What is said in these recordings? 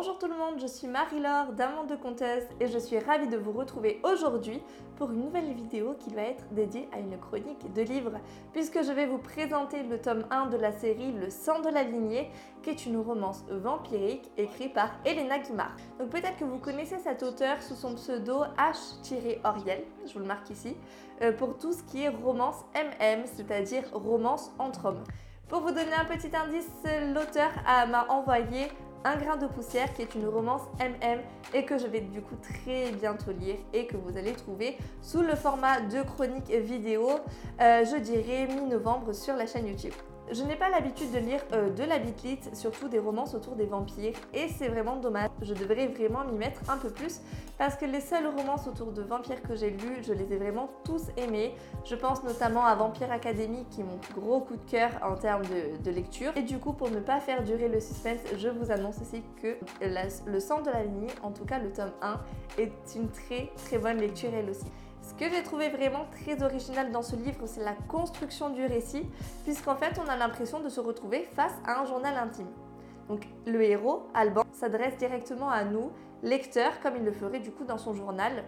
Bonjour tout le monde, je suis Marie-Laure d'Amande de Comtesse et je suis ravie de vous retrouver aujourd'hui pour une nouvelle vidéo qui va être dédiée à une chronique de livres puisque je vais vous présenter le tome 1 de la série Le sang de la lignée qui est une romance vampirique écrite par Elena Guimard. Donc peut-être que vous connaissez cet auteur sous son pseudo H-Oriel, je vous le marque ici, euh, pour tout ce qui est romance MM, c'est-à-dire romance entre hommes. Pour vous donner un petit indice, l'auteur m'a envoyé un grain de poussière qui est une romance MM et que je vais du coup très bientôt lire et que vous allez trouver sous le format de chronique vidéo, euh, je dirais mi-novembre sur la chaîne YouTube. Je n'ai pas l'habitude de lire euh, de la bitlit, surtout des romances autour des vampires, et c'est vraiment dommage. Je devrais vraiment m'y mettre un peu plus parce que les seules romances autour de vampires que j'ai lues, je les ai vraiment tous aimées. Je pense notamment à Vampire Academy qui est mon gros coup de cœur en termes de, lecture. Et du coup, pour ne pas faire durer le suspense, je vous annonce aussi que le sang de la lignée, en tout cas le tome 1, est une très très bonne lecture elle aussi. Ce que j'ai trouvé vraiment très original dans ce livre, c'est la construction du récit, puisqu'en fait, on a l'impression de se retrouver face à un journal intime. Donc le héros, Alban, s'adresse directement à nous, lecteurs, comme il le ferait du coup dans son journal.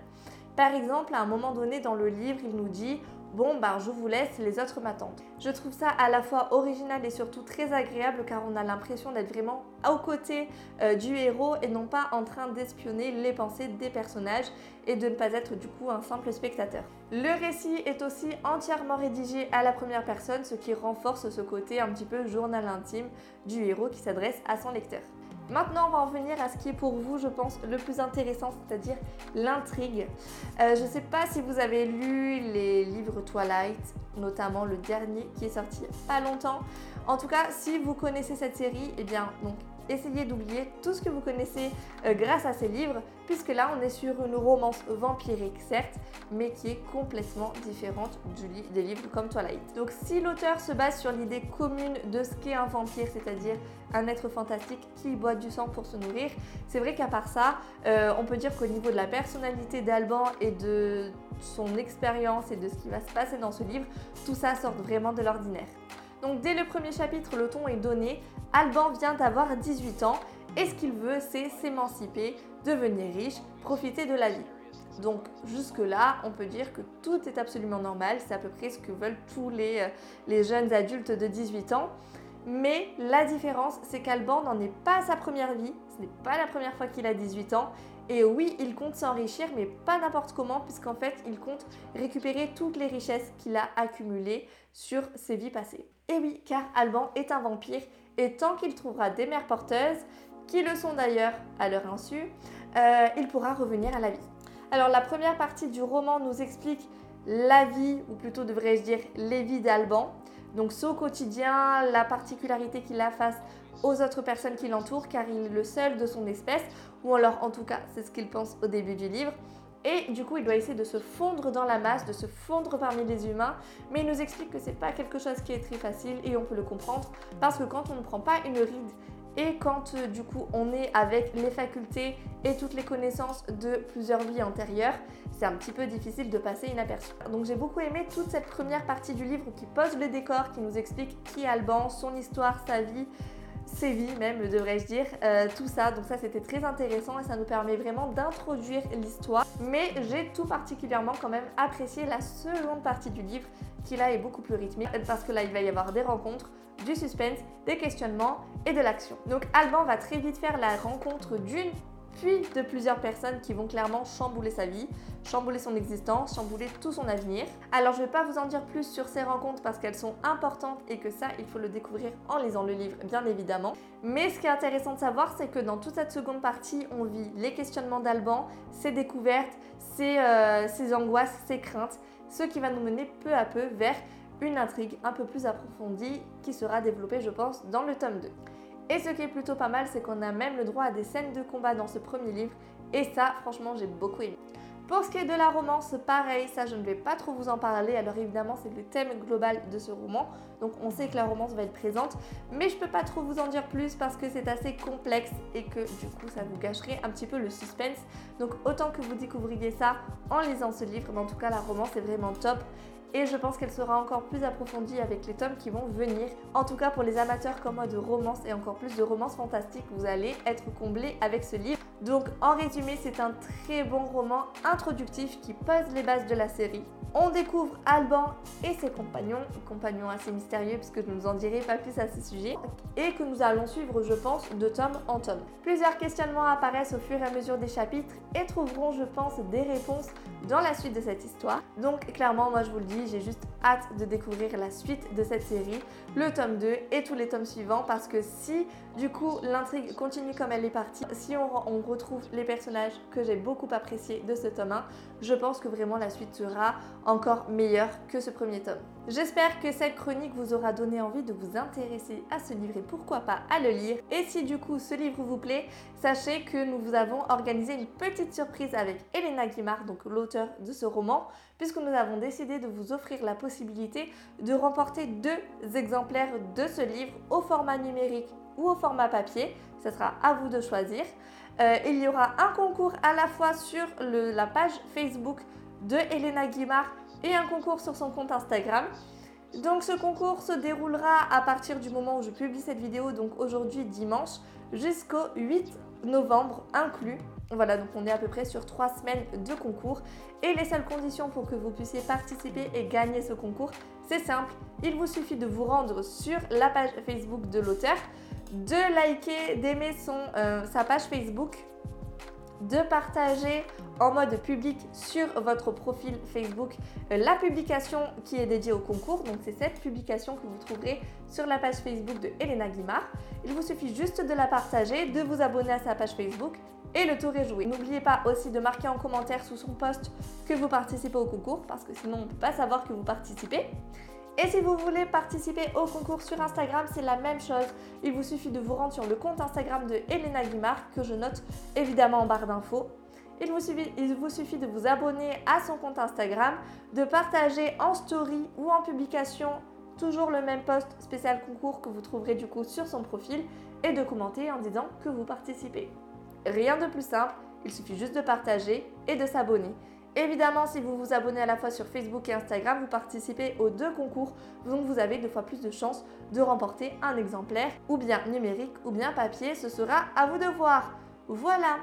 Par exemple, à un moment donné dans le livre, il nous dit Bon, bah, je vous laisse, les autres m'attendent. Je trouve ça à la fois original et surtout très agréable car on a l'impression d'être vraiment aux côtés euh, du héros et non pas en train d'espionner les pensées des personnages et de ne pas être du coup un simple spectateur. Le récit est aussi entièrement rédigé à la première personne, ce qui renforce ce côté un petit peu journal intime du héros qui s'adresse à son lecteur. Maintenant, on va en venir à ce qui est pour vous, je pense, le plus intéressant, c'est-à-dire l'intrigue. Euh, je ne sais pas si vous avez lu les livres Twilight, notamment le dernier qui est sorti pas longtemps. En tout cas, si vous connaissez cette série, eh bien, donc essayez d'oublier tout ce que vous connaissez euh, grâce à ces livres, puisque là on est sur une romance vampirique certes, mais qui est complètement différente des livres comme Twilight. Donc si l'auteur se base sur l'idée commune de ce qu'est un vampire, c'est-à-dire un être fantastique qui boit du sang pour se nourrir, c'est vrai qu'à part ça, euh, on peut dire qu'au niveau de la personnalité d'Alban et de son expérience et de ce qui va se passer dans ce livre, tout ça sort vraiment de l'ordinaire. Donc dès le premier chapitre, le ton est donné. Alban vient d'avoir 18 ans et ce qu'il veut, c'est s'émanciper, devenir riche, profiter de la vie. Donc jusque-là, on peut dire que tout est absolument normal, c'est à peu près ce que veulent tous les, euh, jeunes adultes de 18 ans. Mais la différence, c'est qu'Alban n'en est pas à sa première vie, ce n'est pas la première fois qu'il a 18 ans, et oui, il compte s'enrichir, mais pas n'importe comment, puisqu'en fait, il compte récupérer toutes les richesses qu'il a accumulées sur ses vies passées. Et oui, car Alban est un vampire, et tant qu'il trouvera des mères porteuses, qui le sont d'ailleurs à leur insu, euh, il pourra revenir à la vie. Alors la première partie du roman nous explique la vie, ou plutôt devrais-je dire les vies d'Alban. Donc son quotidien, la particularité qu'il a face aux autres personnes qui l'entourent, car il est le seul de son espèce, ou alors en tout cas c'est ce qu'il pense au début du livre. Et du coup, il doit essayer de se fondre dans la masse, de se fondre parmi les humains. Mais il nous explique que c'est pas quelque chose qui est très facile et on peut le comprendre parce que quand on ne prend pas une ride et quand euh, du coup on est avec les facultés et toutes les connaissances de plusieurs vies antérieures, c'est un petit peu difficile de passer inaperçu. Donc j'ai beaucoup aimé toute cette première partie du livre qui pose le décor, qui nous explique qui est Alban, son histoire, sa vie, vies même, devrais-je dire, euh, tout ça. Donc ça, c'était très intéressant et ça nous permet vraiment d'introduire l'histoire. Mais j'ai tout particulièrement quand même apprécié la seconde partie du livre, qui là est beaucoup plus rythmée, parce que là, il va y avoir des rencontres, du suspense, des questionnements et de l'action. Donc Alban va très vite faire la rencontre d'une puis de plusieurs personnes qui vont clairement chambouler sa vie, chambouler son existence, chambouler tout son avenir. Alors je ne vais pas vous en dire plus sur ces rencontres parce qu'elles sont importantes et que ça, il faut le découvrir en lisant le livre, bien évidemment. Mais ce qui est intéressant de savoir, c'est que dans toute cette seconde partie, on vit les questionnements d'Alban, ses découvertes, ses, euh, ses angoisses, ses craintes, ce qui va nous mener peu à peu vers une intrigue un peu plus approfondie qui sera développée, je pense, dans le tome 2. Et ce qui est plutôt pas mal, c'est qu'on a même le droit à des scènes de combat dans ce premier livre. Et ça, franchement, j'ai beaucoup aimé. Pour ce qui est de la romance, pareil, ça je ne vais pas trop vous en parler. Alors évidemment, c'est le thème global de ce roman. Donc on sait que la romance va être présente. Mais je peux pas trop vous en dire plus parce que c'est assez complexe et que du coup ça vous gâcherait un petit peu le suspense. Donc autant que vous découvriez ça en lisant ce livre. Mais en tout cas, la romance est vraiment top. Et je pense qu'elle sera encore plus approfondie avec les tomes qui vont venir. En tout cas pour les amateurs comme moi de romance et encore plus de romance fantastique, vous allez être comblés avec ce livre. Donc en résumé, c'est un très bon roman introductif qui pose les bases de la série. On découvre Alban et ses compagnons, compagnons assez mystérieux puisque je ne vous en dirai pas plus à ce sujet, et que nous allons suivre, je pense, de tome en tome. Plusieurs questionnements apparaissent au fur et à mesure des chapitres et trouveront, je pense, des réponses dans la suite de cette histoire. Donc clairement, moi je vous le dis, j'ai juste hâte de découvrir la suite de cette série, le tome 2 et tous les tomes suivants parce que si du coup l'intrigue continue comme elle est partie, si on, retrouve les personnages que j'ai beaucoup appréciés de ce tome 1, je pense que vraiment la suite sera encore meilleure que ce premier tome. J'espère que cette chronique vous aura donné envie de vous intéresser à ce livre et pourquoi pas à le lire. Et si du coup ce livre vous plaît, sachez que nous vous avons organisé une petite surprise avec Elena Guimard, donc de ce roman, puisque nous avons décidé de vous offrir la possibilité de remporter deux exemplaires de ce livre au format numérique ou au format papier. Ce sera à vous de choisir. Euh, il y aura un concours à la fois sur la page Facebook de Elena Guimard et un concours sur son compte Instagram. Donc ce concours se déroulera à partir du moment où je publie cette vidéo, donc aujourd'hui dimanche, jusqu'au 8 novembre inclus. Voilà, donc on est à peu près sur trois semaines de concours. Et les seules conditions pour que vous puissiez participer et gagner ce concours, c'est simple. Il vous suffit de vous rendre sur la page Facebook de l'auteur, de liker, d'aimer euh, sa page Facebook, de partager en mode public sur votre profil Facebook euh, la publication qui est dédiée au concours. Donc c'est cette publication que vous trouverez sur la page Facebook de Elena Guimard. Il vous suffit juste de la partager, de vous abonner à sa page Facebook et le tour est joué. N'oubliez pas aussi de marquer en commentaire sous son post que vous participez au concours parce que sinon on ne peut pas savoir que vous participez. Et si vous voulez participer au concours sur Instagram, c'est la même chose. Il vous suffit de vous rendre sur le compte Instagram de Elena Guimard que je note évidemment en barre d'infos il vous, suffit, il vous suffit de vous abonner à son compte Instagram, de partager en story ou en publication toujours le même post spécial concours que vous trouverez du coup sur son profil et de commenter en disant que vous participez. Rien de plus simple, il suffit juste de partager et de s'abonner. Évidemment, si vous vous abonnez à la fois sur Facebook et Instagram, vous participez aux deux concours, donc vous avez deux fois plus de chances de remporter un exemplaire, ou bien numérique, ou bien papier, ce sera à vous de voir. Voilà,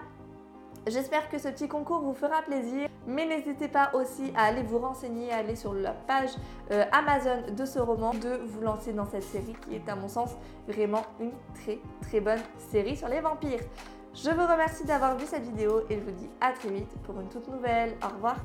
J'espère que ce petit concours vous fera plaisir, mais n'hésitez pas aussi à aller vous renseigner, à aller sur la page euh, Amazon de ce roman, de vous lancer dans cette série qui est à mon sens vraiment une très très bonne série sur les vampires. Je vous remercie d'avoir vu cette vidéo et je vous dis à très vite pour une toute nouvelle. Au revoir